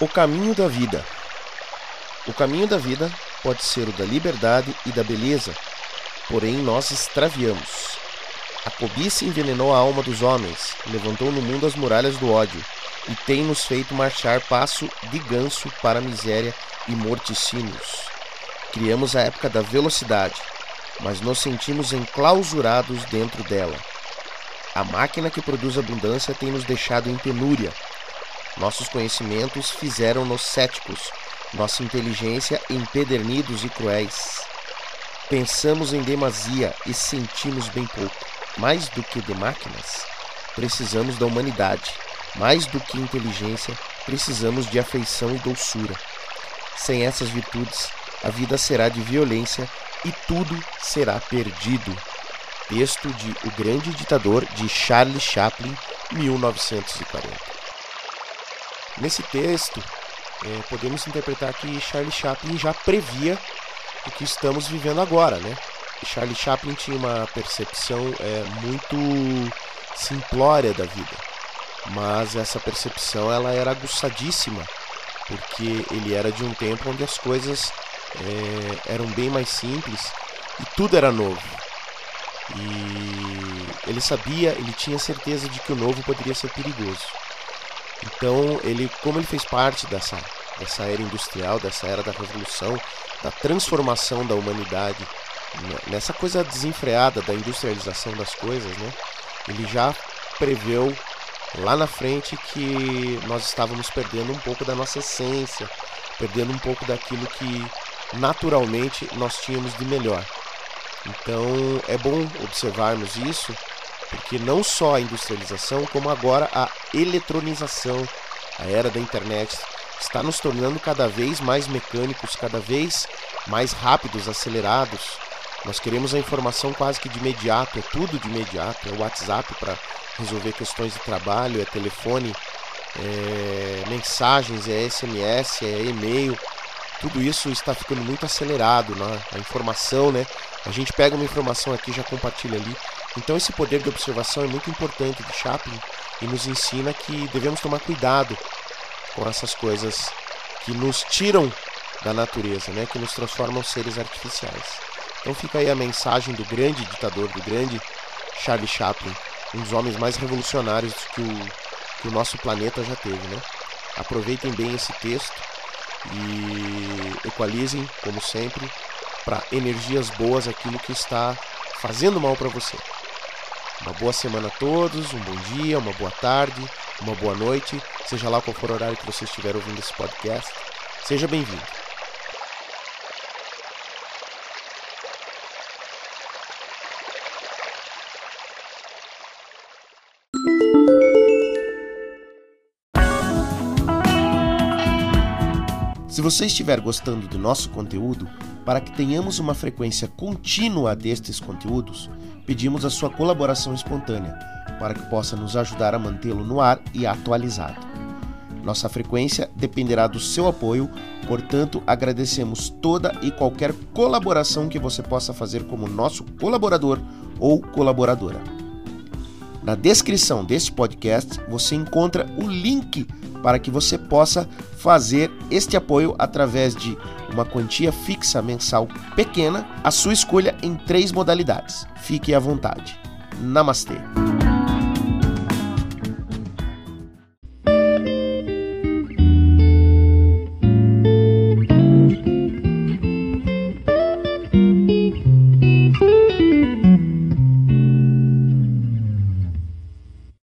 O caminho da vida. O caminho da vida pode ser o da liberdade e da beleza, porém nós extraviamos. A cobiça envenenou a alma dos homens, levantou no mundo as muralhas do ódio e tem nos feito marchar passo de ganso para a miséria e morticínios. Criamos a época da velocidade, mas nos sentimos enclausurados dentro dela. A máquina que produz abundância tem nos deixado em penúria nossos conhecimentos fizeram-nos céticos, nossa inteligência empedernidos e cruéis. Pensamos em demasia e sentimos bem pouco. Mais do que de máquinas, precisamos da humanidade. Mais do que inteligência, precisamos de afeição e doçura. Sem essas virtudes, a vida será de violência e tudo será perdido. Texto de O Grande Ditador de Charles Chaplin, 1940. Nesse texto, é, podemos interpretar que Charlie Chaplin já previa o que estamos vivendo agora, né? Charlie Chaplin tinha uma percepção é, muito simplória da vida, mas essa percepção ela era aguçadíssima, porque ele era de um tempo onde as coisas é, eram bem mais simples e tudo era novo. E ele sabia, ele tinha certeza de que o novo poderia ser perigoso. Então, ele, como ele fez parte dessa, dessa era industrial, dessa era da revolução, da transformação da humanidade, né, nessa coisa desenfreada da industrialização das coisas, né? Ele já preveu lá na frente que nós estávamos perdendo um pouco da nossa essência, perdendo um pouco daquilo que naturalmente nós tínhamos de melhor. Então é bom observarmos isso porque não só a industrialização, como agora a eletronização, a era da internet, está nos tornando cada vez mais mecânicos, cada vez mais rápidos, acelerados. Nós queremos a informação quase que de imediato, é tudo de imediato, é o WhatsApp para resolver questões de trabalho, é telefone, é mensagens, é SMS, é e-mail. Tudo isso está ficando muito acelerado, né? a informação, né? A gente pega uma informação aqui, já compartilha ali. Então esse poder de observação é muito importante de Chaplin e nos ensina que devemos tomar cuidado com essas coisas que nos tiram da natureza, né, que nos transformam seres artificiais. Então fica aí a mensagem do grande ditador, do grande Charlie Chaplin, um dos homens mais revolucionários que o, que o nosso planeta já teve. Né? Aproveitem bem esse texto e equalizem, como sempre, para energias boas aquilo que está fazendo mal para você. Uma boa semana a todos, um bom dia, uma boa tarde, uma boa noite, seja lá qual for o horário que você estiver ouvindo esse podcast. Seja bem-vindo. Se você estiver gostando do nosso conteúdo, para que tenhamos uma frequência contínua destes conteúdos, pedimos a sua colaboração espontânea, para que possa nos ajudar a mantê-lo no ar e atualizado. Nossa frequência dependerá do seu apoio, portanto, agradecemos toda e qualquer colaboração que você possa fazer como nosso colaborador ou colaboradora. Na descrição deste podcast você encontra o link para que você possa fazer este apoio através de uma quantia fixa mensal pequena, a sua escolha em três modalidades. Fique à vontade. Namastê!